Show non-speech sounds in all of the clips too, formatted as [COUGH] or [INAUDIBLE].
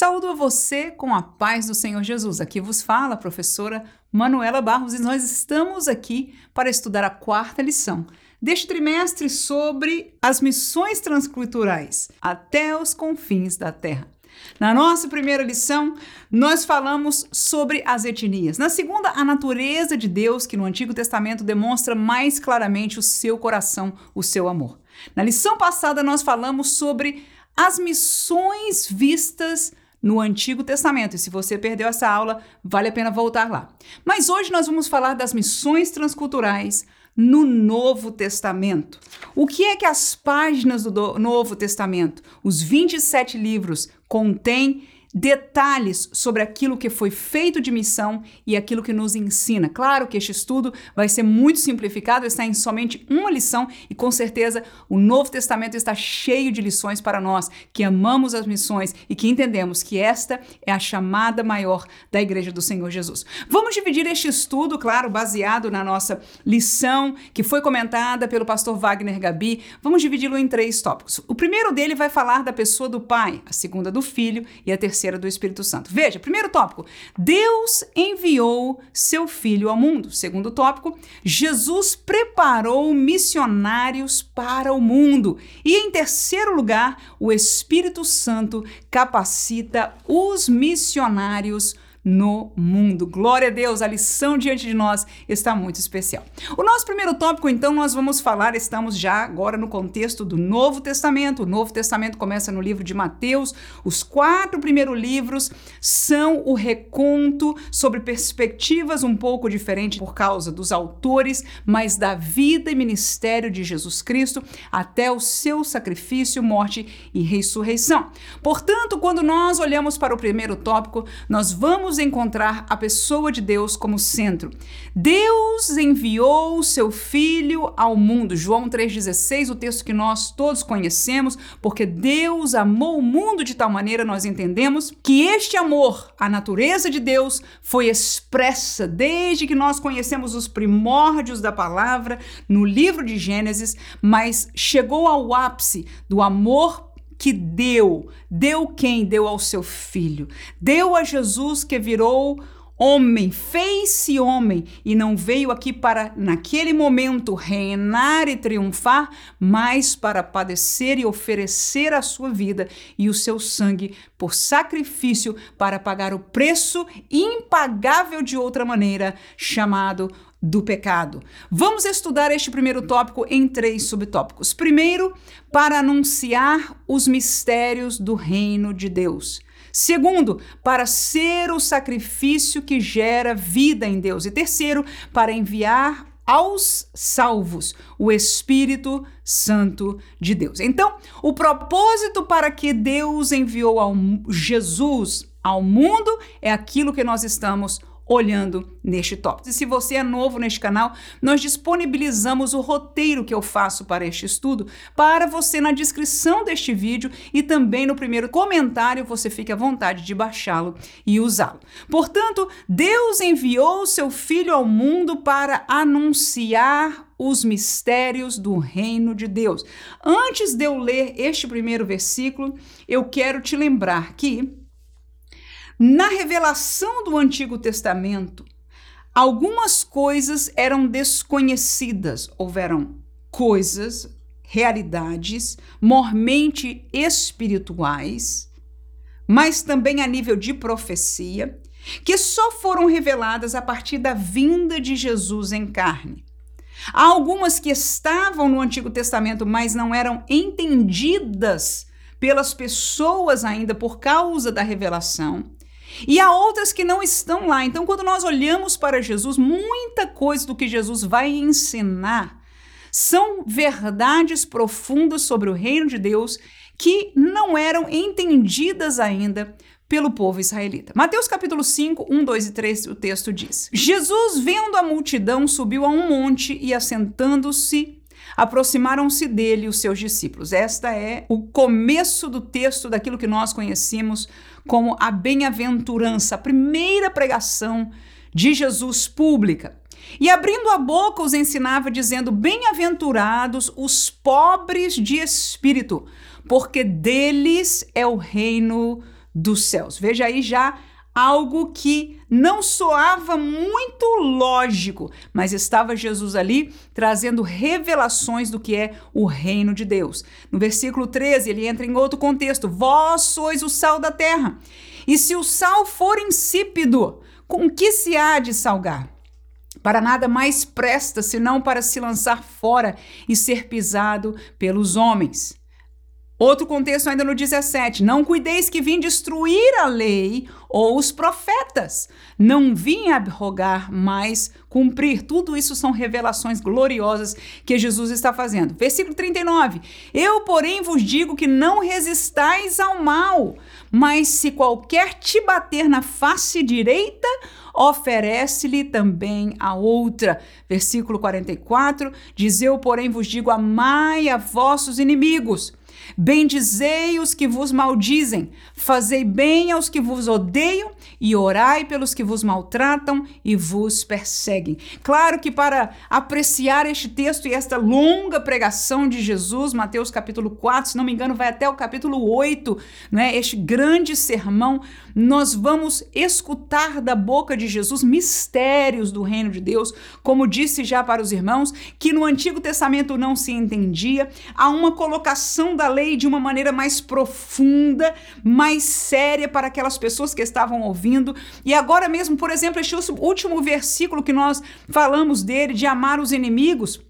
Saúdo a você com a paz do Senhor Jesus. Aqui vos fala a professora Manuela Barros e nós estamos aqui para estudar a quarta lição deste trimestre sobre as missões transculturais até os confins da Terra. Na nossa primeira lição, nós falamos sobre as etnias. Na segunda, a natureza de Deus, que no Antigo Testamento demonstra mais claramente o seu coração, o seu amor. Na lição passada, nós falamos sobre as missões vistas no Antigo Testamento. E se você perdeu essa aula, vale a pena voltar lá. Mas hoje nós vamos falar das missões transculturais no Novo Testamento. O que é que as páginas do Novo Testamento, os 27 livros, contêm detalhes sobre aquilo que foi feito de missão e aquilo que nos ensina. Claro que este estudo vai ser muito simplificado, está em somente uma lição e com certeza o Novo Testamento está cheio de lições para nós que amamos as missões e que entendemos que esta é a chamada maior da Igreja do Senhor Jesus. Vamos dividir este estudo, claro, baseado na nossa lição que foi comentada pelo pastor Wagner Gabi. Vamos dividi-lo em três tópicos. O primeiro dele vai falar da pessoa do Pai, a segunda do Filho e a terceira terceira do Espírito Santo. Veja, primeiro tópico: Deus enviou seu filho ao mundo. Segundo tópico, Jesus preparou missionários para o mundo. E em terceiro lugar, o Espírito Santo capacita os missionários no mundo. Glória a Deus, a lição diante de nós está muito especial. O nosso primeiro tópico, então, nós vamos falar, estamos já agora no contexto do Novo Testamento. O Novo Testamento começa no livro de Mateus. Os quatro primeiros livros são o reconto sobre perspectivas um pouco diferentes por causa dos autores, mas da vida e ministério de Jesus Cristo até o seu sacrifício, morte e ressurreição. Portanto, quando nós olhamos para o primeiro tópico, nós vamos encontrar a pessoa de Deus como centro. Deus enviou seu filho ao mundo. João 3,16, o texto que nós todos conhecemos, porque Deus amou o mundo de tal maneira, nós entendemos que este amor, a natureza de Deus, foi expressa desde que nós conhecemos os primórdios da palavra no livro de Gênesis, mas chegou ao ápice do amor que deu. Deu quem? Deu ao seu filho. Deu a Jesus que virou homem, fez-se homem e não veio aqui para, naquele momento, reinar e triunfar, mas para padecer e oferecer a sua vida e o seu sangue por sacrifício para pagar o preço impagável de outra maneira, chamado do pecado. Vamos estudar este primeiro tópico em três subtópicos. Primeiro, para anunciar os mistérios do reino de Deus. Segundo, para ser o sacrifício que gera vida em Deus. E terceiro, para enviar aos salvos o Espírito Santo de Deus. Então, o propósito para que Deus enviou ao Jesus ao mundo é aquilo que nós estamos olhando neste tópico. E se você é novo neste canal, nós disponibilizamos o roteiro que eu faço para este estudo para você na descrição deste vídeo e também no primeiro comentário você fique à vontade de baixá-lo e usá-lo. Portanto, Deus enviou seu filho ao mundo para anunciar os mistérios do reino de Deus. Antes de eu ler este primeiro versículo, eu quero te lembrar que na revelação do Antigo Testamento, algumas coisas eram desconhecidas, houveram coisas, realidades, mormente espirituais, mas também a nível de profecia, que só foram reveladas a partir da vinda de Jesus em carne. Há algumas que estavam no Antigo Testamento, mas não eram entendidas pelas pessoas ainda por causa da revelação. E há outras que não estão lá. Então, quando nós olhamos para Jesus, muita coisa do que Jesus vai ensinar são verdades profundas sobre o reino de Deus que não eram entendidas ainda pelo povo israelita. Mateus capítulo 5, 1, 2 e 3, o texto diz: Jesus, vendo a multidão, subiu a um monte e, assentando-se, aproximaram-se dele os seus discípulos. Esta é o começo do texto daquilo que nós conhecemos como a bem-aventurança, a primeira pregação de Jesus pública. E abrindo a boca os ensinava, dizendo: Bem-aventurados os pobres de espírito, porque deles é o reino dos céus. Veja aí já algo que não soava muito lógico, mas estava Jesus ali trazendo revelações do que é o reino de Deus. No versículo 13, ele entra em outro contexto: Vós sois o sal da terra. E se o sal for insípido, com que se há de salgar? Para nada mais presta senão para se lançar fora e ser pisado pelos homens. Outro contexto ainda no 17: Não cuideis que vim destruir a lei ou os profetas. Não vim abrogar, mas cumprir. Tudo isso são revelações gloriosas que Jesus está fazendo. Versículo 39: Eu, porém, vos digo que não resistais ao mal, mas se qualquer te bater na face direita, oferece-lhe também a outra. Versículo 44 diz: Eu, porém, vos digo: amai a vossos inimigos. Bendizei os que vos maldizem, fazei bem aos que vos odeiam e orai pelos que vos maltratam e vos perseguem. Claro que para apreciar este texto e esta longa pregação de Jesus, Mateus capítulo 4, se não me engano, vai até o capítulo 8, né? Este grande sermão, nós vamos escutar da boca de Jesus mistérios do reino de Deus, como disse já para os irmãos, que no Antigo Testamento não se entendia, há uma colocação da lei de uma maneira mais profunda, mais séria para aquelas pessoas que estavam ouvindo. E agora mesmo, por exemplo, este último versículo que nós falamos dele, de amar os inimigos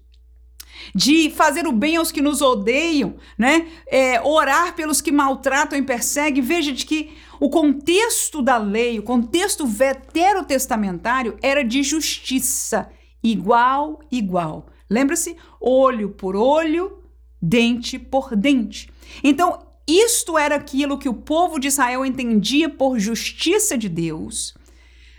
de fazer o bem aos que nos odeiam, né? É, orar pelos que maltratam e perseguem. Veja de que o contexto da lei, o contexto veterotestamentário era de justiça, igual, igual. Lembra-se? Olho por olho, dente por dente. Então, isto era aquilo que o povo de Israel entendia por justiça de Deus,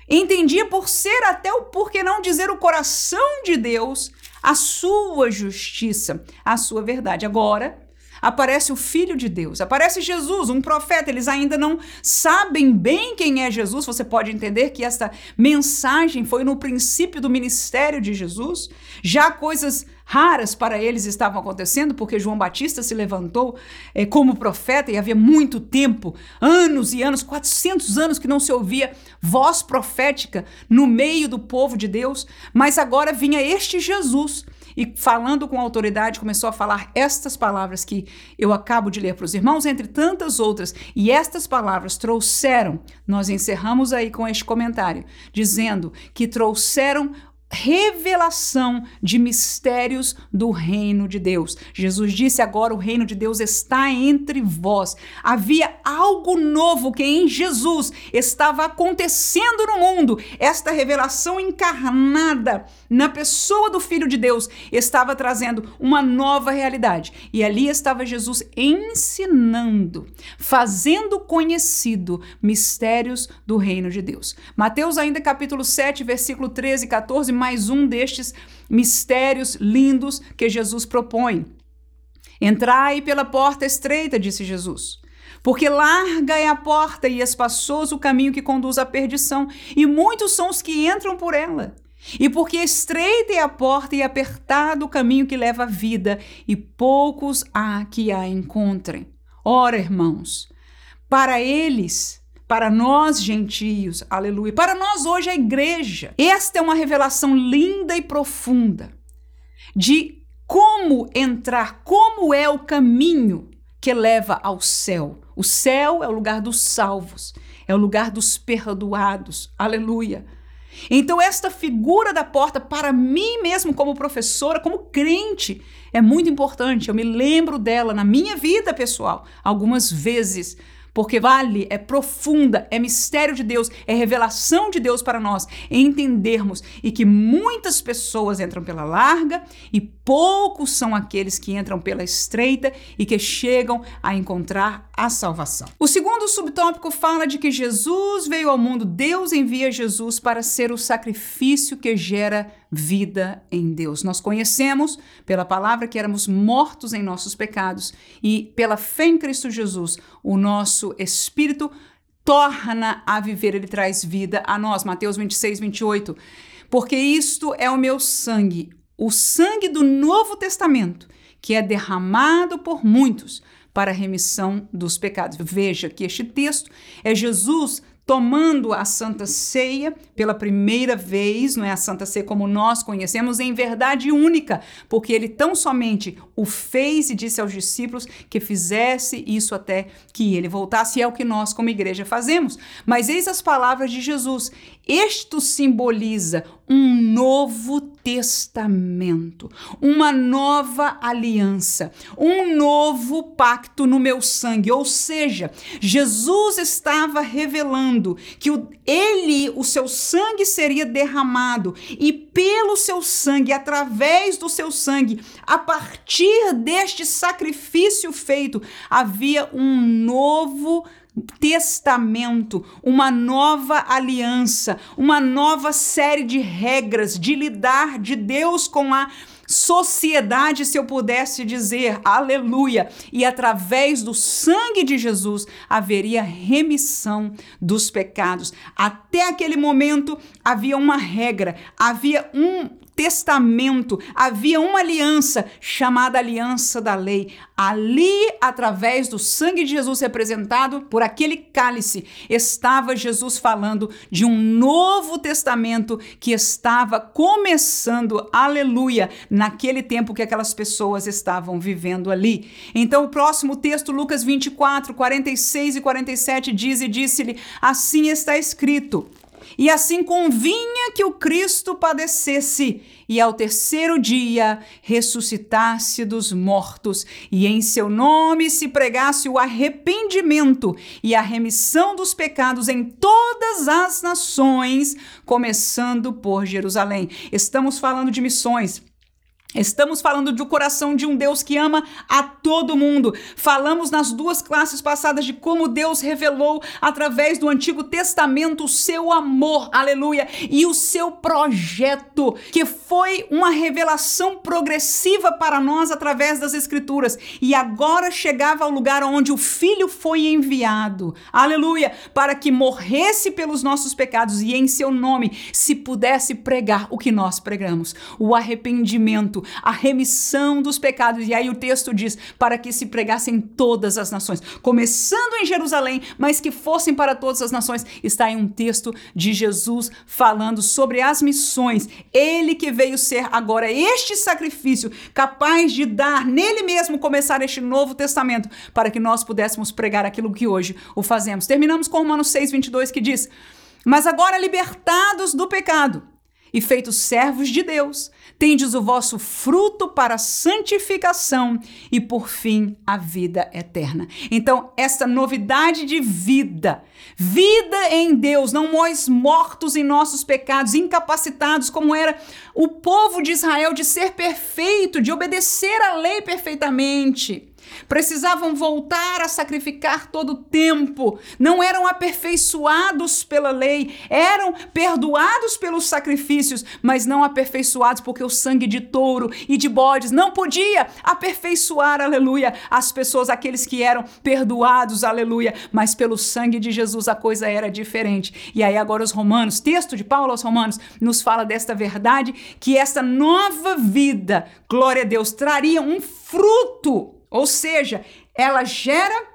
entendia por ser até o, por que não dizer, o coração de Deus, a sua justiça, a sua verdade. Agora, aparece o Filho de Deus, aparece Jesus, um profeta. Eles ainda não sabem bem quem é Jesus. Você pode entender que esta mensagem foi no princípio do ministério de Jesus. Já coisas raras para eles estavam acontecendo, porque João Batista se levantou é, como profeta e havia muito tempo, anos e anos, 400 anos que não se ouvia voz profética no meio do povo de Deus, mas agora vinha este Jesus e falando com autoridade começou a falar estas palavras que eu acabo de ler para os irmãos, entre tantas outras, e estas palavras trouxeram, nós encerramos aí com este comentário, dizendo que trouxeram revelação de mistérios do reino de Deus. Jesus disse agora: o reino de Deus está entre vós. Havia algo novo que em Jesus estava acontecendo no mundo. Esta revelação encarnada na pessoa do Filho de Deus estava trazendo uma nova realidade. E ali estava Jesus ensinando, fazendo conhecido mistérios do reino de Deus. Mateus, ainda capítulo 7, versículo 13 e 14 mais um destes mistérios lindos que Jesus propõe. Entrai pela porta estreita, disse Jesus. Porque larga é a porta e espaçoso o caminho que conduz à perdição, e muitos são os que entram por ela. E porque estreita é a porta e apertado o caminho que leva à vida, e poucos há que a encontrem. Ora, irmãos, para eles para nós gentios, aleluia, para nós hoje a igreja. Esta é uma revelação linda e profunda de como entrar, como é o caminho que leva ao céu. O céu é o lugar dos salvos, é o lugar dos perdoados, aleluia. Então, esta figura da porta, para mim mesmo, como professora, como crente, é muito importante. Eu me lembro dela na minha vida pessoal, algumas vezes, porque vale, é profunda, é mistério de Deus, é revelação de Deus para nós entendermos e que muitas pessoas entram pela larga e poucos são aqueles que entram pela estreita e que chegam a encontrar a salvação. O segundo subtópico fala de que Jesus veio ao mundo, Deus envia Jesus para ser o sacrifício que gera vida em Deus. Nós conhecemos pela palavra que éramos mortos em nossos pecados e pela fé em Cristo Jesus, o nosso espírito torna a viver, ele traz vida a nós. Mateus 26, 28. Porque isto é o meu sangue, o sangue do Novo Testamento, que é derramado por muitos para a remissão dos pecados. Veja que este texto é Jesus tomando a Santa Ceia pela primeira vez, não é a Santa Ceia como nós conhecemos, em verdade única, porque ele tão somente o fez e disse aos discípulos que fizesse isso até que ele voltasse, e é o que nós como igreja fazemos. Mas eis as palavras de Jesus: isto simboliza um novo testamento, uma nova aliança, um novo pacto no meu sangue. Ou seja, Jesus estava revelando que o, ele, o seu sangue seria derramado e pelo seu sangue, através do seu sangue, a partir deste sacrifício feito, havia um novo testamento, uma nova aliança, uma nova série de regras de lidar de Deus com a sociedade, se eu pudesse dizer, aleluia. E através do sangue de Jesus haveria remissão dos pecados. Até aquele momento havia uma regra, havia um testamento, havia uma aliança chamada aliança da lei. Ali, através do sangue de Jesus representado por aquele cálice, estava Jesus falando de um novo testamento que estava começando, aleluia, naquele tempo que aquelas pessoas estavam vivendo ali. Então, o próximo texto, Lucas 24, 46 e 47, diz e disse-lhe: Assim está escrito. E assim convinha que o Cristo padecesse e ao terceiro dia ressuscitasse dos mortos, e em seu nome se pregasse o arrependimento e a remissão dos pecados em todas as nações, começando por Jerusalém. Estamos falando de missões. Estamos falando do coração de um Deus que ama a todo mundo. Falamos nas duas classes passadas de como Deus revelou através do Antigo Testamento o seu amor, aleluia, e o seu projeto, que foi uma revelação progressiva para nós através das Escrituras. E agora chegava ao lugar onde o Filho foi enviado, aleluia, para que morresse pelos nossos pecados e em seu nome se pudesse pregar o que nós pregamos, o arrependimento a remissão dos pecados. E aí o texto diz: para que se pregassem todas as nações, começando em Jerusalém, mas que fossem para todas as nações. Está em um texto de Jesus falando sobre as missões. Ele que veio ser agora este sacrifício capaz de dar nele mesmo começar este novo testamento para que nós pudéssemos pregar aquilo que hoje o fazemos. Terminamos com Romanos 6:22 que diz: "Mas agora libertados do pecado, e feitos servos de Deus, tendes o vosso fruto para santificação e, por fim, a vida eterna. Então, essa novidade de vida, vida em Deus, não nós mortos em nossos pecados, incapacitados como era o povo de Israel de ser perfeito, de obedecer a lei perfeitamente precisavam voltar a sacrificar todo o tempo, não eram aperfeiçoados pela lei, eram perdoados pelos sacrifícios, mas não aperfeiçoados porque o sangue de touro e de bodes não podia aperfeiçoar, aleluia, as pessoas, aqueles que eram perdoados, aleluia, mas pelo sangue de Jesus a coisa era diferente. E aí agora os romanos, texto de Paulo aos romanos, nos fala desta verdade que esta nova vida, glória a Deus, traria um fruto ou seja, ela gera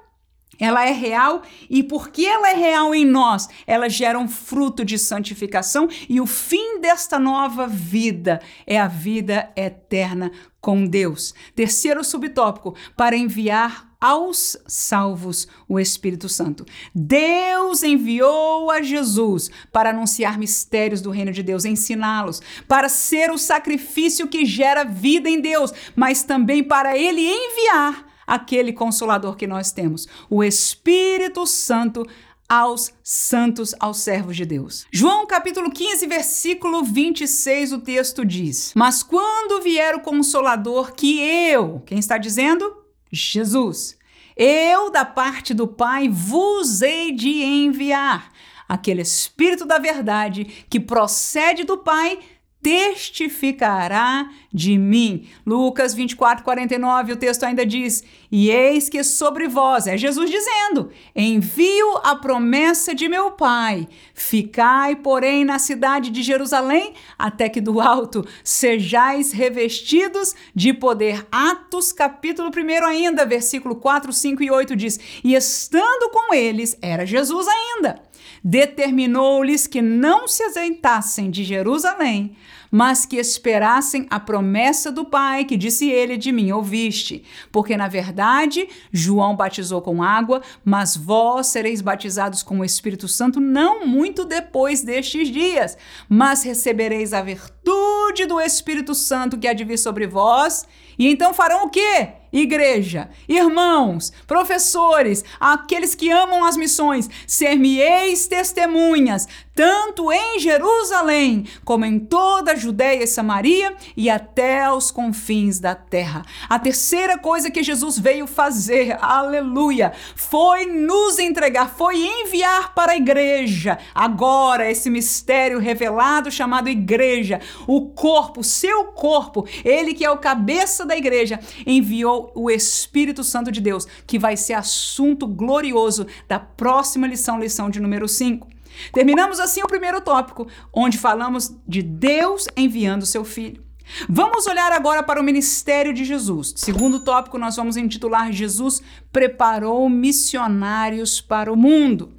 ela é real e porque ela é real em nós, ela gera um fruto de santificação e o fim desta nova vida é a vida eterna com Deus. Terceiro subtópico, para enviar aos salvos o Espírito Santo. Deus enviou a Jesus para anunciar mistérios do reino de Deus, ensiná-los, para ser o sacrifício que gera vida em Deus, mas também para ele enviar aquele consolador que nós temos, o Espírito Santo aos santos, aos servos de Deus. João capítulo 15, versículo 26, o texto diz: Mas quando vier o consolador que eu, quem está dizendo? Jesus. Eu, da parte do Pai, vos hei de enviar aquele Espírito da verdade que procede do Pai testificará de mim. Lucas 24, 49, o texto ainda diz: E eis que sobre vós, é Jesus dizendo, envio a promessa de meu Pai. Ficai, porém, na cidade de Jerusalém, até que do alto sejais revestidos de poder. Atos, capítulo 1 ainda, versículo 4, 5 e 8 diz: E estando com eles, era Jesus ainda determinou-lhes que não se azeitassem de Jerusalém, mas que esperassem a promessa do Pai, que disse ele: De mim ouviste. Porque, na verdade, João batizou com água, mas vós sereis batizados com o Espírito Santo não muito depois destes dias, mas recebereis a virtude do Espírito Santo que há de vir sobre vós, e então farão o quê? Igreja, irmãos, professores, aqueles que amam as missões, ser-me-eis testemunhas, tanto em Jerusalém, como em toda a Judéia e Samaria e até os confins da terra. A terceira coisa que Jesus veio fazer, aleluia, foi nos entregar, foi enviar para a igreja, agora esse mistério revelado chamado igreja, o corpo, seu corpo, ele que é o cabeça da igreja, enviou o Espírito Santo de Deus, que vai ser assunto glorioso da próxima lição, lição de número 5. Terminamos assim o primeiro tópico, onde falamos de Deus enviando seu filho. Vamos olhar agora para o ministério de Jesus. Segundo tópico, nós vamos intitular Jesus preparou missionários para o mundo.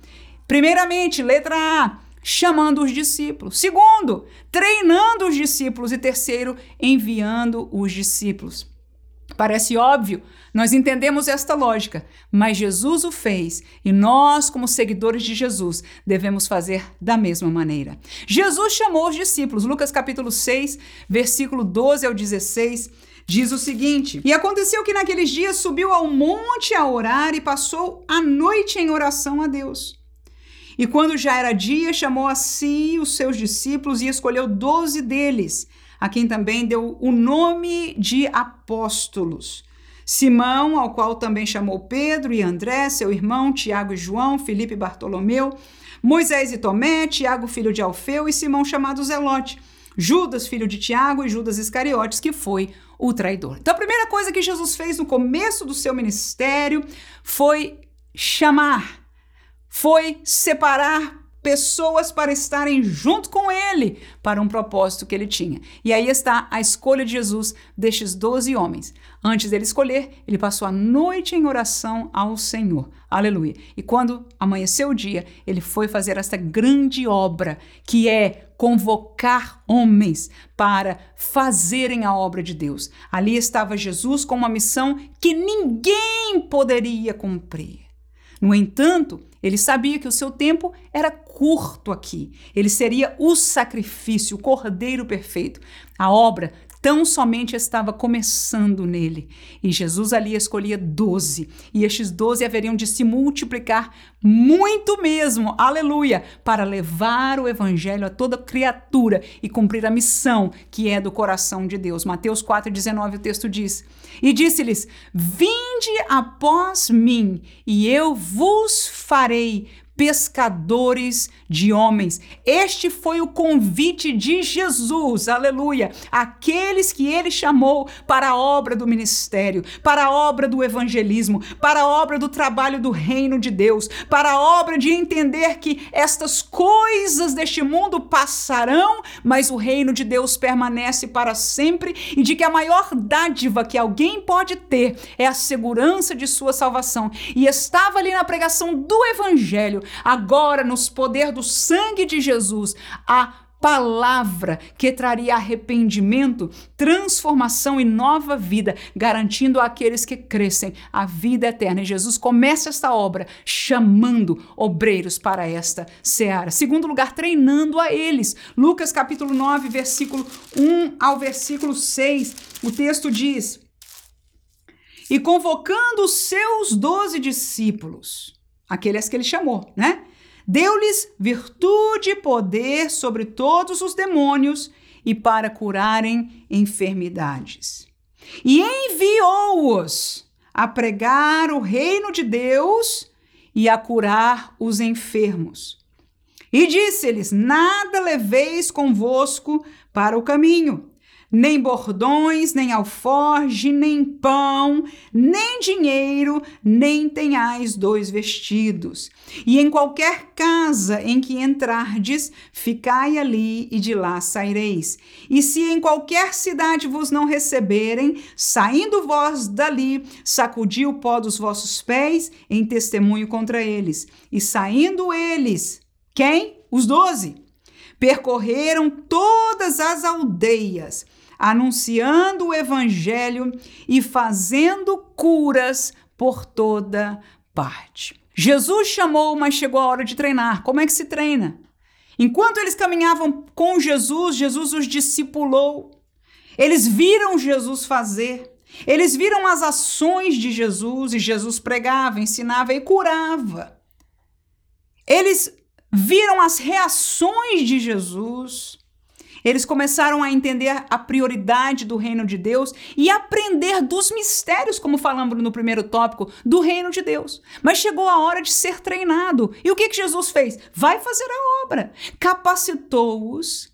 Primeiramente, letra A, chamando os discípulos. Segundo, treinando os discípulos. E terceiro, enviando os discípulos. Parece óbvio, nós entendemos esta lógica, mas Jesus o fez e nós, como seguidores de Jesus, devemos fazer da mesma maneira. Jesus chamou os discípulos, Lucas capítulo 6, versículo 12 ao 16. Diz o seguinte: E aconteceu que naqueles dias subiu ao monte a orar e passou a noite em oração a Deus. E quando já era dia, chamou a si os seus discípulos e escolheu doze deles a quem também deu o nome de apóstolos. Simão, ao qual também chamou Pedro e André, seu irmão, Tiago e João, Filipe e Bartolomeu, Moisés e Tomé, Tiago, filho de Alfeu, e Simão, chamado Zelote, Judas, filho de Tiago, e Judas Iscariotes, que foi o traidor. Então, a primeira coisa que Jesus fez no começo do seu ministério foi chamar, foi separar pessoas para estarem junto com ele para um propósito que ele tinha. E aí está a escolha de Jesus destes doze homens. Antes dele escolher, ele passou a noite em oração ao Senhor. Aleluia. E quando amanheceu o dia, ele foi fazer esta grande obra, que é convocar homens para fazerem a obra de Deus. Ali estava Jesus com uma missão que ninguém poderia cumprir. No entanto, ele sabia que o seu tempo era curto aqui. Ele seria o sacrifício, o cordeiro perfeito. A obra tão somente estava começando nele. E Jesus ali escolhia doze, e estes doze haveriam de se multiplicar muito mesmo, aleluia, para levar o evangelho a toda criatura e cumprir a missão que é do coração de Deus. Mateus 4,19 o texto diz: E disse-lhes: Vinde após mim, e eu vos farei pescadores de homens. Este foi o convite de Jesus, aleluia, aqueles que ele chamou para a obra do ministério, para a obra do evangelismo, para a obra do trabalho do reino de Deus, para a obra de entender que estas coisas deste mundo passarão, mas o reino de Deus permanece para sempre e de que a maior dádiva que alguém pode ter é a segurança de sua salvação. E estava ali na pregação do evangelho agora nos poder do sangue de Jesus, a palavra que traria arrependimento, transformação e nova vida, garantindo àqueles que crescem a vida eterna. E Jesus começa esta obra chamando obreiros para esta seara. Segundo lugar, treinando a eles. Lucas capítulo 9, versículo 1 ao versículo 6, o texto diz: E convocando os seus doze discípulos, aqueles que ele chamou, né? Deu-lhes virtude e poder sobre todos os demônios e para curarem enfermidades. E enviou-os a pregar o reino de Deus e a curar os enfermos. E disse-lhes: Nada leveis convosco para o caminho, nem bordões, nem alforge, nem pão, nem dinheiro, nem tenhais dois vestidos. E em qualquer casa em que entrardes, ficai ali e de lá saireis. E se em qualquer cidade vos não receberem, saindo vós dali, sacudi o pó dos vossos pés em testemunho contra eles. E saindo eles, quem? Os doze. Percorreram todas as aldeias anunciando o evangelho e fazendo curas por toda parte. Jesus chamou, mas chegou a hora de treinar. Como é que se treina? Enquanto eles caminhavam com Jesus, Jesus os discipulou. Eles viram Jesus fazer. Eles viram as ações de Jesus e Jesus pregava, ensinava e curava. Eles viram as reações de Jesus. Eles começaram a entender a prioridade do reino de Deus e aprender dos mistérios, como falamos no primeiro tópico, do reino de Deus. Mas chegou a hora de ser treinado. E o que, que Jesus fez? Vai fazer a obra. Capacitou-os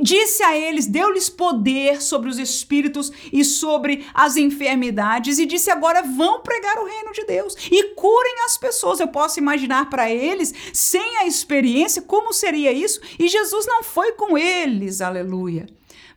Disse a eles, deu-lhes poder sobre os espíritos e sobre as enfermidades, e disse agora vão pregar o reino de Deus e curem as pessoas. Eu posso imaginar para eles, sem a experiência, como seria isso, e Jesus não foi com eles, aleluia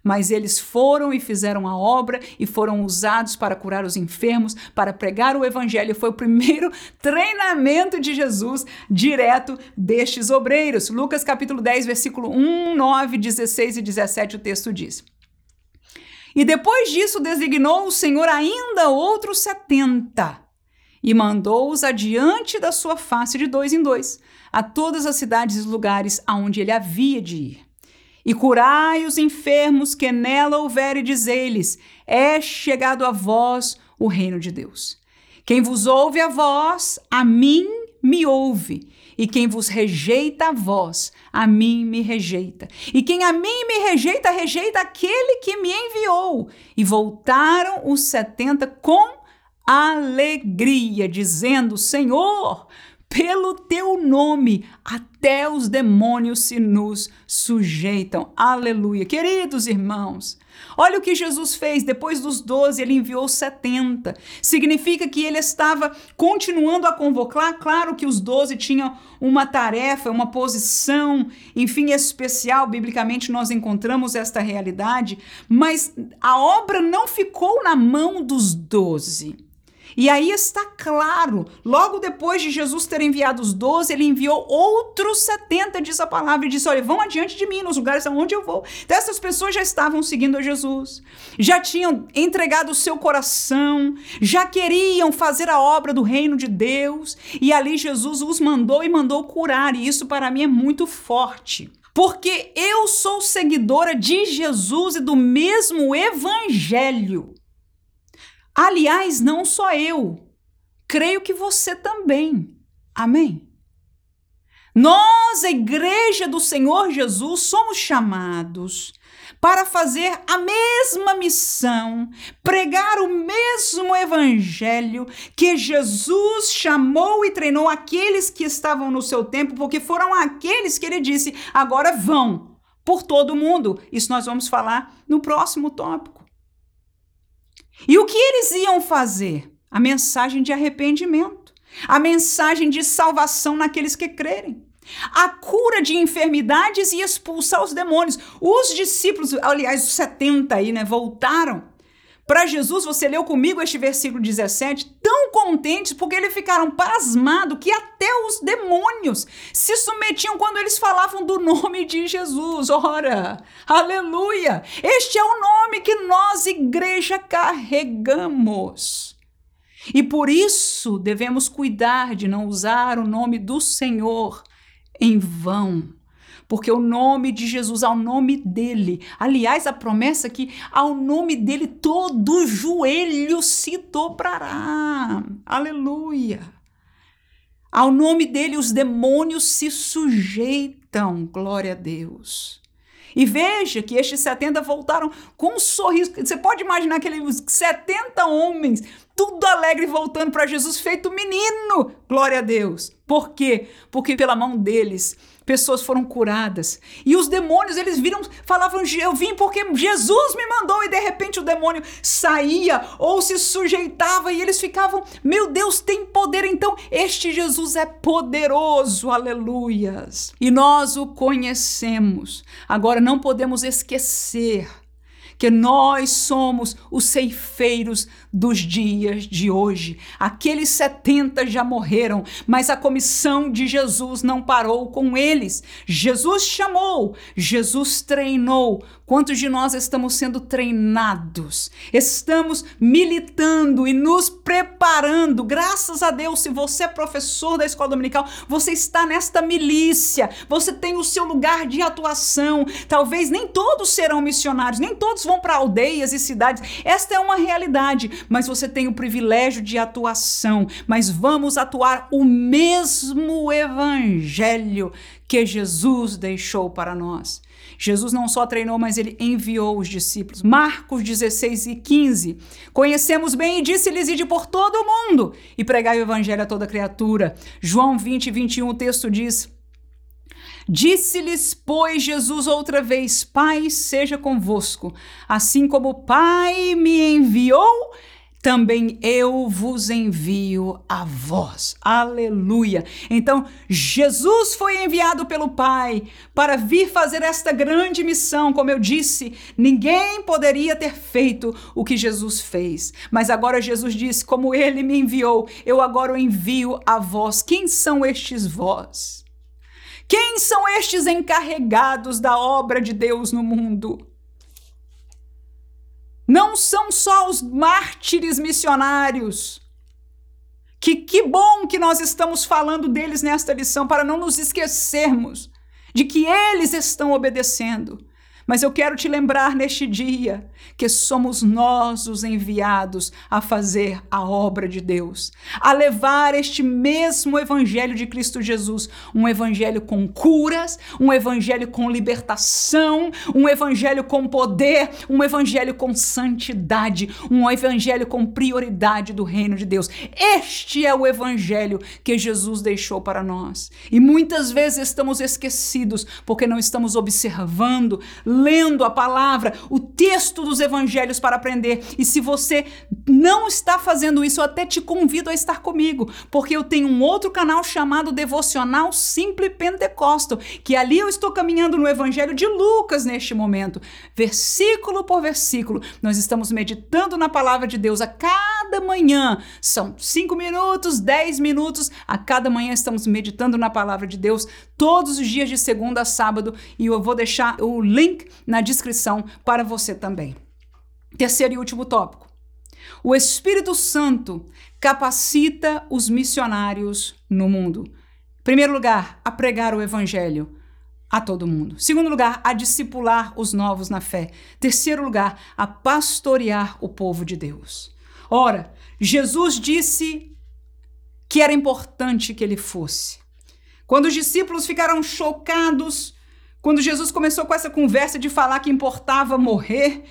mas eles foram e fizeram a obra e foram usados para curar os enfermos, para pregar o evangelho. Foi o primeiro [LAUGHS] treinamento de Jesus direto destes obreiros. Lucas capítulo 10, versículo 1, 9, 16 e 17 o texto diz. E depois disso designou o Senhor ainda outros setenta e mandou-os adiante da sua face de dois em dois, a todas as cidades e lugares aonde ele havia de ir. E curai os enfermos que nela houver, e dizei-lhes: É chegado a vós o reino de Deus. Quem vos ouve a vós, a mim me ouve. E quem vos rejeita a vós, a mim me rejeita. E quem a mim me rejeita, rejeita aquele que me enviou. E voltaram os setenta com alegria, dizendo: Senhor, pelo teu nome, até os demônios se nos sujeitam. Aleluia. Queridos irmãos, olha o que Jesus fez. Depois dos doze, ele enviou setenta. Significa que ele estava continuando a convocar. Claro que os doze tinham uma tarefa, uma posição, enfim, especial. Biblicamente, nós encontramos esta realidade. Mas a obra não ficou na mão dos doze. E aí está claro, logo depois de Jesus ter enviado os doze, ele enviou outros 70, diz a palavra, e disse: Olha, vão adiante de mim nos lugares aonde eu vou. Então, essas pessoas já estavam seguindo a Jesus, já tinham entregado o seu coração, já queriam fazer a obra do reino de Deus, e ali Jesus os mandou e mandou curar, e isso para mim é muito forte porque eu sou seguidora de Jesus e do mesmo evangelho. Aliás, não só eu, creio que você também. Amém? Nós, a Igreja do Senhor Jesus, somos chamados para fazer a mesma missão, pregar o mesmo evangelho que Jesus chamou e treinou aqueles que estavam no seu tempo, porque foram aqueles que ele disse: agora vão por todo o mundo. Isso nós vamos falar no próximo tópico. E o que eles iam fazer? A mensagem de arrependimento, a mensagem de salvação naqueles que crerem. A cura de enfermidades e expulsar os demônios. Os discípulos, aliás, os 70 aí, né, voltaram para Jesus, você leu comigo este versículo 17, tão contentes porque eles ficaram pasmados que até os demônios se submetiam quando eles falavam do nome de Jesus. Ora, aleluia! Este é o nome que nós, igreja, carregamos. E por isso devemos cuidar de não usar o nome do Senhor em vão porque o nome de Jesus, ao nome dele, aliás, a promessa é que ao nome dele todo joelho se dobrará. Aleluia. Ao nome dele os demônios se sujeitam. Glória a Deus. E veja que estes 70 voltaram com um sorriso. Você pode imaginar aqueles 70 homens tudo alegre voltando para Jesus, feito menino. Glória a Deus. Por quê? Porque pela mão deles pessoas foram curadas. E os demônios, eles viram, falavam, eu vim porque Jesus me mandou, e de repente o demônio saía ou se sujeitava e eles ficavam, meu Deus, tem poder, então este Jesus é poderoso, aleluias. E nós o conhecemos. Agora não podemos esquecer que nós somos os ceifeiros dos dias de hoje. Aqueles 70 já morreram, mas a comissão de Jesus não parou com eles. Jesus chamou, Jesus treinou. Quantos de nós estamos sendo treinados? Estamos militando e nos preparando. Graças a Deus, se você é professor da escola dominical, você está nesta milícia. Você tem o seu lugar de atuação. Talvez nem todos serão missionários, nem todos vão para aldeias e cidades. Esta é uma realidade, mas você tem o privilégio de atuação. Mas vamos atuar o mesmo evangelho que Jesus deixou para nós. Jesus não só treinou, mas ele enviou os discípulos. Marcos 16 e 15. Conhecemos bem e disse-lhes: Ide por todo o mundo e pregai o evangelho a toda criatura. João 20 e 21, o texto diz: Disse-lhes, pois, Jesus outra vez: Pai, seja convosco. Assim como o Pai me enviou, também eu vos envio a vós. Aleluia. Então, Jesus foi enviado pelo Pai para vir fazer esta grande missão. Como eu disse, ninguém poderia ter feito o que Jesus fez. Mas agora Jesus disse: Como ele me enviou, eu agora o envio a vós. Quem são estes vós? Quem são estes encarregados da obra de Deus no mundo? Não são só os mártires missionários. Que que bom que nós estamos falando deles nesta lição para não nos esquecermos de que eles estão obedecendo. Mas eu quero te lembrar neste dia que somos nós os enviados a fazer a obra de Deus, a levar este mesmo evangelho de Cristo Jesus, um evangelho com curas, um evangelho com libertação, um evangelho com poder, um evangelho com santidade, um evangelho com prioridade do reino de Deus. Este é o evangelho que Jesus deixou para nós. E muitas vezes estamos esquecidos porque não estamos observando, lendo a palavra, o texto dos evangelhos para aprender. E se você não está fazendo isso, eu até te convido a estar comigo, porque eu tenho um outro canal chamado Devocional Simple Pentecostal, que ali eu estou caminhando no evangelho de Lucas neste momento, versículo por versículo. Nós estamos meditando na palavra de Deus a cada manhã. São cinco minutos, dez minutos. A cada manhã estamos meditando na palavra de Deus todos os dias de segunda a sábado e eu vou deixar o link na descrição para você também. Terceiro e último tópico. O Espírito Santo capacita os missionários no mundo. Primeiro lugar, a pregar o evangelho a todo mundo. Segundo lugar, a discipular os novos na fé. Terceiro lugar, a pastorear o povo de Deus. Ora, Jesus disse que era importante que ele fosse. Quando os discípulos ficaram chocados, quando Jesus começou com essa conversa de falar que importava morrer,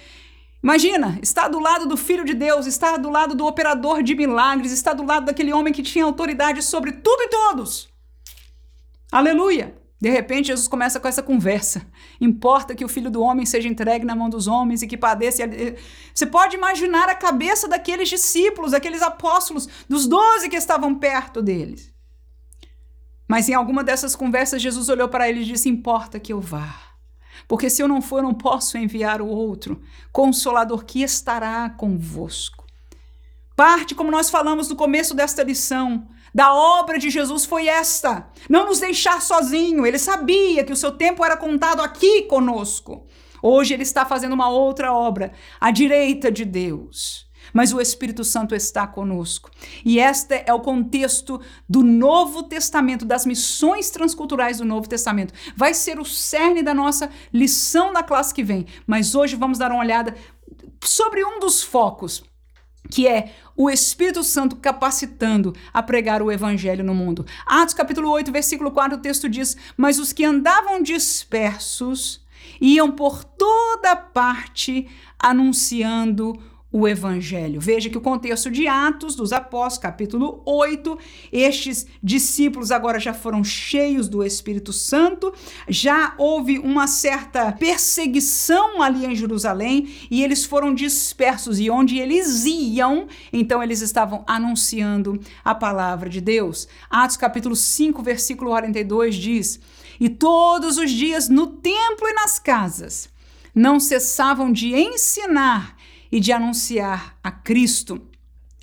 Imagina, está do lado do Filho de Deus, está do lado do operador de milagres, está do lado daquele homem que tinha autoridade sobre tudo e todos. Aleluia! De repente, Jesus começa com essa conversa. Importa que o filho do homem seja entregue na mão dos homens e que padeça. Você pode imaginar a cabeça daqueles discípulos, daqueles apóstolos, dos doze que estavam perto deles. Mas em alguma dessas conversas, Jesus olhou para ele e disse: Importa que eu vá. Porque se eu não for, não posso enviar o outro, consolador que estará convosco. Parte, como nós falamos no começo desta lição, da obra de Jesus foi esta: não nos deixar sozinho. Ele sabia que o seu tempo era contado aqui conosco. Hoje ele está fazendo uma outra obra, à direita de Deus mas o Espírito Santo está conosco. E este é o contexto do Novo Testamento, das missões transculturais do Novo Testamento. Vai ser o cerne da nossa lição na classe que vem, mas hoje vamos dar uma olhada sobre um dos focos que é o Espírito Santo capacitando a pregar o evangelho no mundo. Atos capítulo 8, versículo 4, o texto diz: "Mas os que andavam dispersos iam por toda parte anunciando o evangelho. Veja que o contexto de Atos dos Apóstolos, capítulo 8, estes discípulos agora já foram cheios do Espírito Santo, já houve uma certa perseguição ali em Jerusalém e eles foram dispersos e onde eles iam, então eles estavam anunciando a palavra de Deus. Atos capítulo 5, versículo 42 diz: "E todos os dias no templo e nas casas não cessavam de ensinar e de anunciar a Cristo.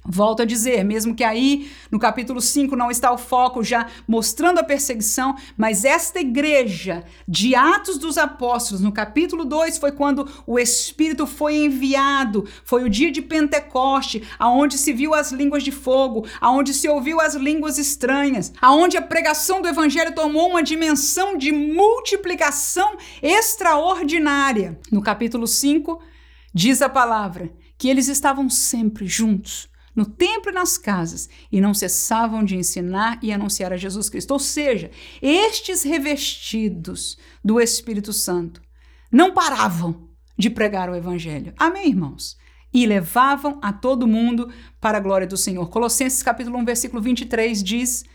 Volto a dizer, mesmo que aí no capítulo 5 não está o foco já mostrando a perseguição, mas esta igreja de Atos dos Apóstolos, no capítulo 2, foi quando o Espírito foi enviado, foi o dia de Pentecoste, aonde se viu as línguas de fogo, aonde se ouviu as línguas estranhas, aonde a pregação do evangelho tomou uma dimensão de multiplicação extraordinária. No capítulo 5, diz a palavra que eles estavam sempre juntos no templo e nas casas, e não cessavam de ensinar e anunciar a Jesus Cristo. Ou seja, estes revestidos do Espírito Santo não paravam de pregar o Evangelho. Amém, irmãos? E levavam a todo mundo para a glória do Senhor. Colossenses capítulo 1, versículo 23 diz: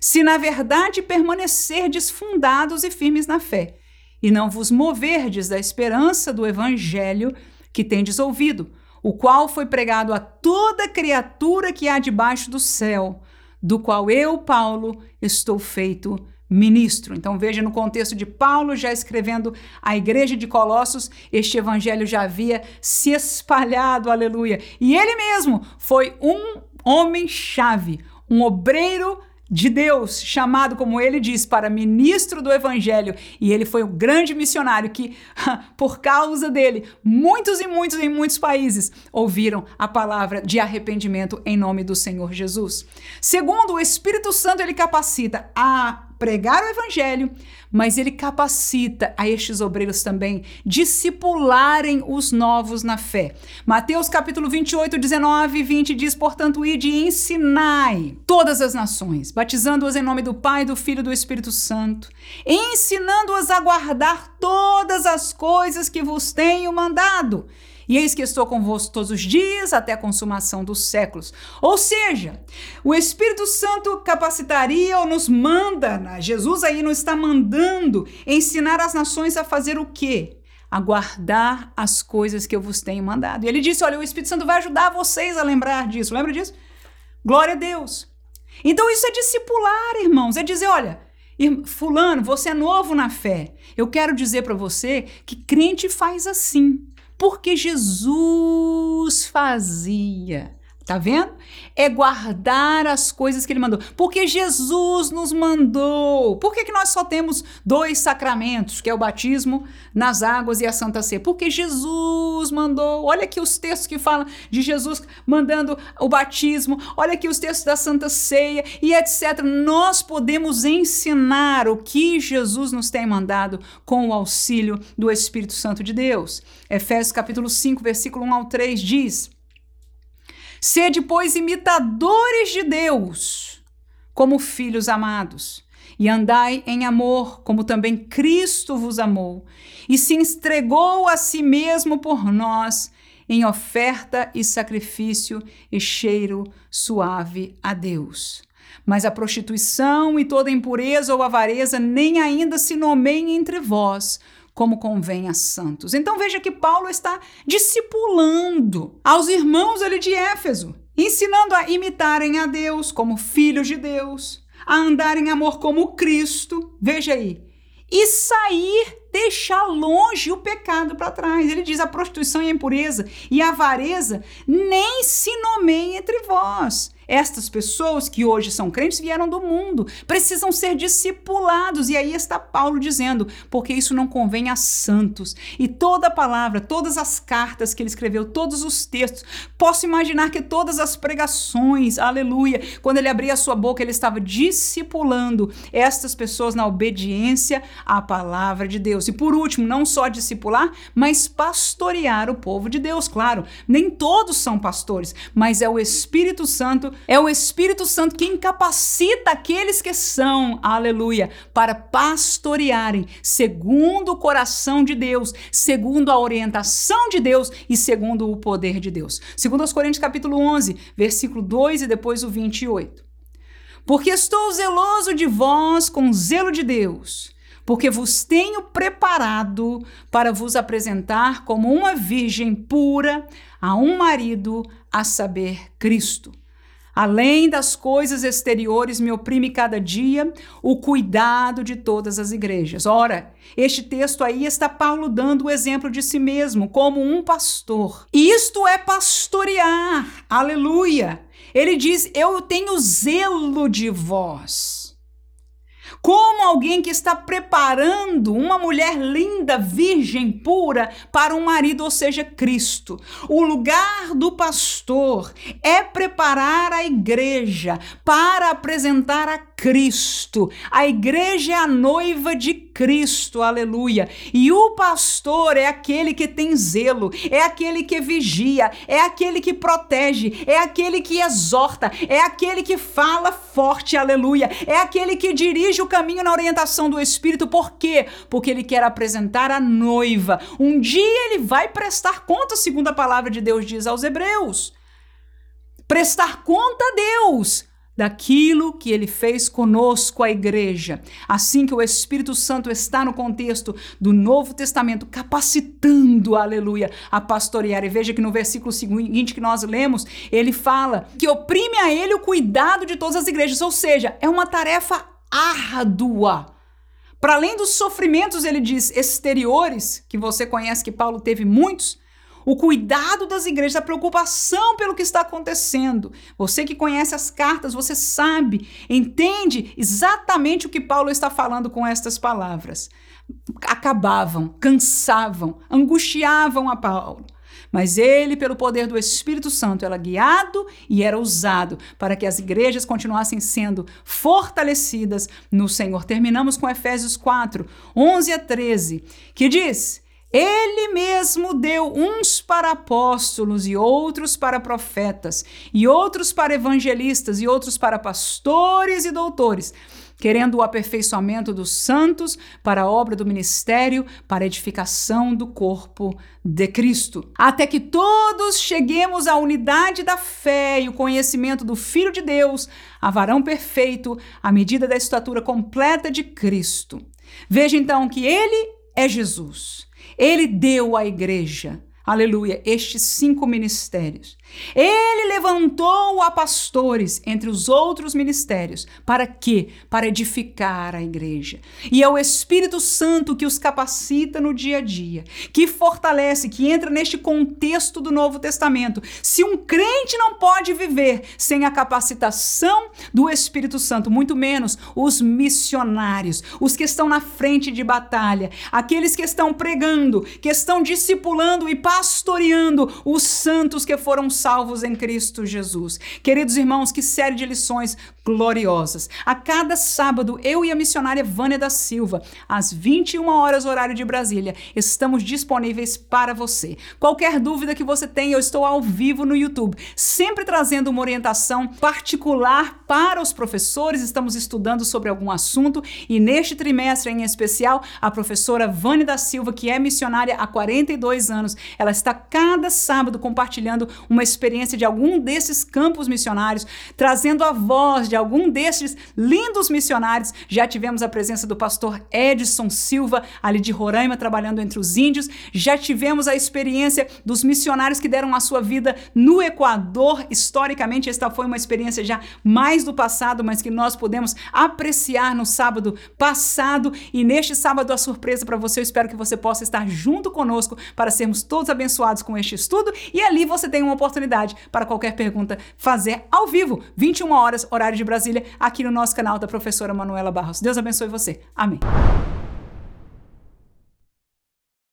Se na verdade permanecerdes fundados e firmes na fé, e não vos moverdes da esperança do Evangelho que tendes ouvido, o qual foi pregado a toda criatura que há debaixo do céu, do qual eu, Paulo, estou feito ministro. Então veja no contexto de Paulo já escrevendo a igreja de Colossos, este evangelho já havia se espalhado, aleluia. E ele mesmo foi um homem chave, um obreiro de Deus, chamado, como ele diz, para ministro do evangelho, e ele foi o grande missionário que, [LAUGHS] por causa dele, muitos e muitos em muitos países ouviram a palavra de arrependimento em nome do Senhor Jesus. Segundo, o Espírito Santo ele capacita a pregar o evangelho, mas ele capacita a estes obreiros também discipularem os novos na fé. Mateus capítulo 28, 19 e 20 diz: Portanto, ide e ensinai todas as nações, batizando-as em nome do Pai, do Filho e do Espírito Santo, ensinando-as a guardar todas as coisas que vos tenho mandado. E eis que estou convosco todos os dias até a consumação dos séculos. Ou seja, o Espírito Santo capacitaria ou nos manda, né? Jesus aí nos está mandando ensinar as nações a fazer o quê? A guardar as coisas que eu vos tenho mandado. E ele disse: Olha, o Espírito Santo vai ajudar vocês a lembrar disso. Lembra disso? Glória a Deus. Então isso é discipular, irmãos. É dizer: olha, Fulano, você é novo na fé. Eu quero dizer para você que crente faz assim porque Jesus fazia. Tá vendo? É guardar as coisas que ele mandou. Porque Jesus nos mandou. Por que, que nós só temos dois sacramentos, que é o batismo nas águas e a Santa Ceia? Porque Jesus mandou. Olha aqui os textos que falam de Jesus mandando o batismo. Olha aqui os textos da Santa Ceia e etc. Nós podemos ensinar o que Jesus nos tem mandado com o auxílio do Espírito Santo de Deus. Efésios capítulo 5, versículo 1 ao 3 diz: Sede, pois, imitadores de Deus, como filhos amados, e andai em amor, como também Cristo vos amou, e se entregou a si mesmo por nós, em oferta e sacrifício e cheiro suave a Deus. Mas a prostituição e toda impureza ou avareza nem ainda se nomeiem entre vós, como convém a santos. Então veja que Paulo está discipulando aos irmãos ali de Éfeso, ensinando a imitarem a Deus como filhos de Deus, a andar em amor como Cristo. Veja aí. E sair, deixar longe o pecado para trás. Ele diz: a prostituição e a impureza e a avareza nem se nomeiem entre vós estas pessoas que hoje são crentes vieram do mundo, precisam ser discipulados. E aí está Paulo dizendo, porque isso não convém a santos. E toda a palavra, todas as cartas que ele escreveu, todos os textos, posso imaginar que todas as pregações, aleluia, quando ele abria a sua boca, ele estava discipulando estas pessoas na obediência à palavra de Deus. E por último, não só discipular, mas pastorear o povo de Deus. Claro, nem todos são pastores, mas é o Espírito Santo é o Espírito Santo quem capacita aqueles que são, aleluia, para pastorearem segundo o coração de Deus, segundo a orientação de Deus e segundo o poder de Deus. Segundo aos Coríntios capítulo 11, versículo 2 e depois o 28. Porque estou zeloso de vós com zelo de Deus, porque vos tenho preparado para vos apresentar como uma virgem pura a um marido, a saber, Cristo. Além das coisas exteriores, me oprime cada dia o cuidado de todas as igrejas. Ora, este texto aí está Paulo dando o exemplo de si mesmo como um pastor. Isto é pastorear. Aleluia! Ele diz: Eu tenho zelo de vós. Como alguém que está preparando uma mulher linda, virgem, pura para um marido, ou seja, Cristo. O lugar do pastor é preparar a igreja para apresentar a Cristo. A igreja é a noiva de Cristo, aleluia. E o pastor é aquele que tem zelo, é aquele que vigia, é aquele que protege, é aquele que exorta, é aquele que fala forte, aleluia. É aquele que dirige o caminho na orientação do Espírito, por quê? Porque ele quer apresentar a noiva. Um dia ele vai prestar conta, segundo a palavra de Deus diz aos Hebreus. Prestar conta a Deus daquilo que ele fez conosco, a igreja. Assim que o Espírito Santo está no contexto do Novo Testamento, capacitando, aleluia, a pastorear. E veja que no versículo seguinte que nós lemos, ele fala que oprime a ele o cuidado de todas as igrejas, ou seja, é uma tarefa árdua. Para além dos sofrimentos, ele diz, exteriores, que você conhece que Paulo teve muitos, o cuidado das igrejas, a preocupação pelo que está acontecendo. Você que conhece as cartas, você sabe, entende exatamente o que Paulo está falando com estas palavras. Acabavam, cansavam, angustiavam a Paulo. Mas ele, pelo poder do Espírito Santo, era guiado e era usado para que as igrejas continuassem sendo fortalecidas no Senhor. Terminamos com Efésios 4, 11 a 13, que diz: ele mesmo deu uns para apóstolos e outros para profetas, e outros para evangelistas e outros para pastores e doutores, querendo o aperfeiçoamento dos santos para a obra do ministério, para a edificação do corpo de Cristo, até que todos cheguemos à unidade da fé e o conhecimento do Filho de Deus, a varão perfeito, à medida da estatura completa de Cristo. Veja então que ele é Jesus. Ele deu à igreja, aleluia, estes cinco ministérios. Ele levantou a pastores entre os outros ministérios. Para quê? Para edificar a igreja. E é o Espírito Santo que os capacita no dia a dia, que fortalece, que entra neste contexto do Novo Testamento. Se um crente não pode viver sem a capacitação do Espírito Santo, muito menos os missionários, os que estão na frente de batalha, aqueles que estão pregando, que estão discipulando e pastoreando os santos que foram salvos em Cristo Jesus. Queridos irmãos, que série de lições gloriosas. A cada sábado, eu e a missionária Vânia da Silva, às 21 horas horário de Brasília, estamos disponíveis para você. Qualquer dúvida que você tenha, eu estou ao vivo no YouTube, sempre trazendo uma orientação particular para os professores. Estamos estudando sobre algum assunto e neste trimestre em especial, a professora Vânia da Silva, que é missionária há 42 anos, ela está cada sábado compartilhando uma experiência de algum desses campos missionários, trazendo a voz de algum desses lindos missionários. Já tivemos a presença do pastor Edson Silva, ali de Roraima, trabalhando entre os índios. Já tivemos a experiência dos missionários que deram a sua vida no Equador. Historicamente, esta foi uma experiência já mais do passado, mas que nós podemos apreciar no sábado passado. E neste sábado, a surpresa para você, eu espero que você possa estar junto conosco para sermos todos abençoados com este estudo. E ali você tem uma oportunidade para qualquer pergunta fazer ao vivo, 21 horas, horário de Brasília, aqui no nosso canal da professora Manuela Barros. Deus abençoe você. Amém.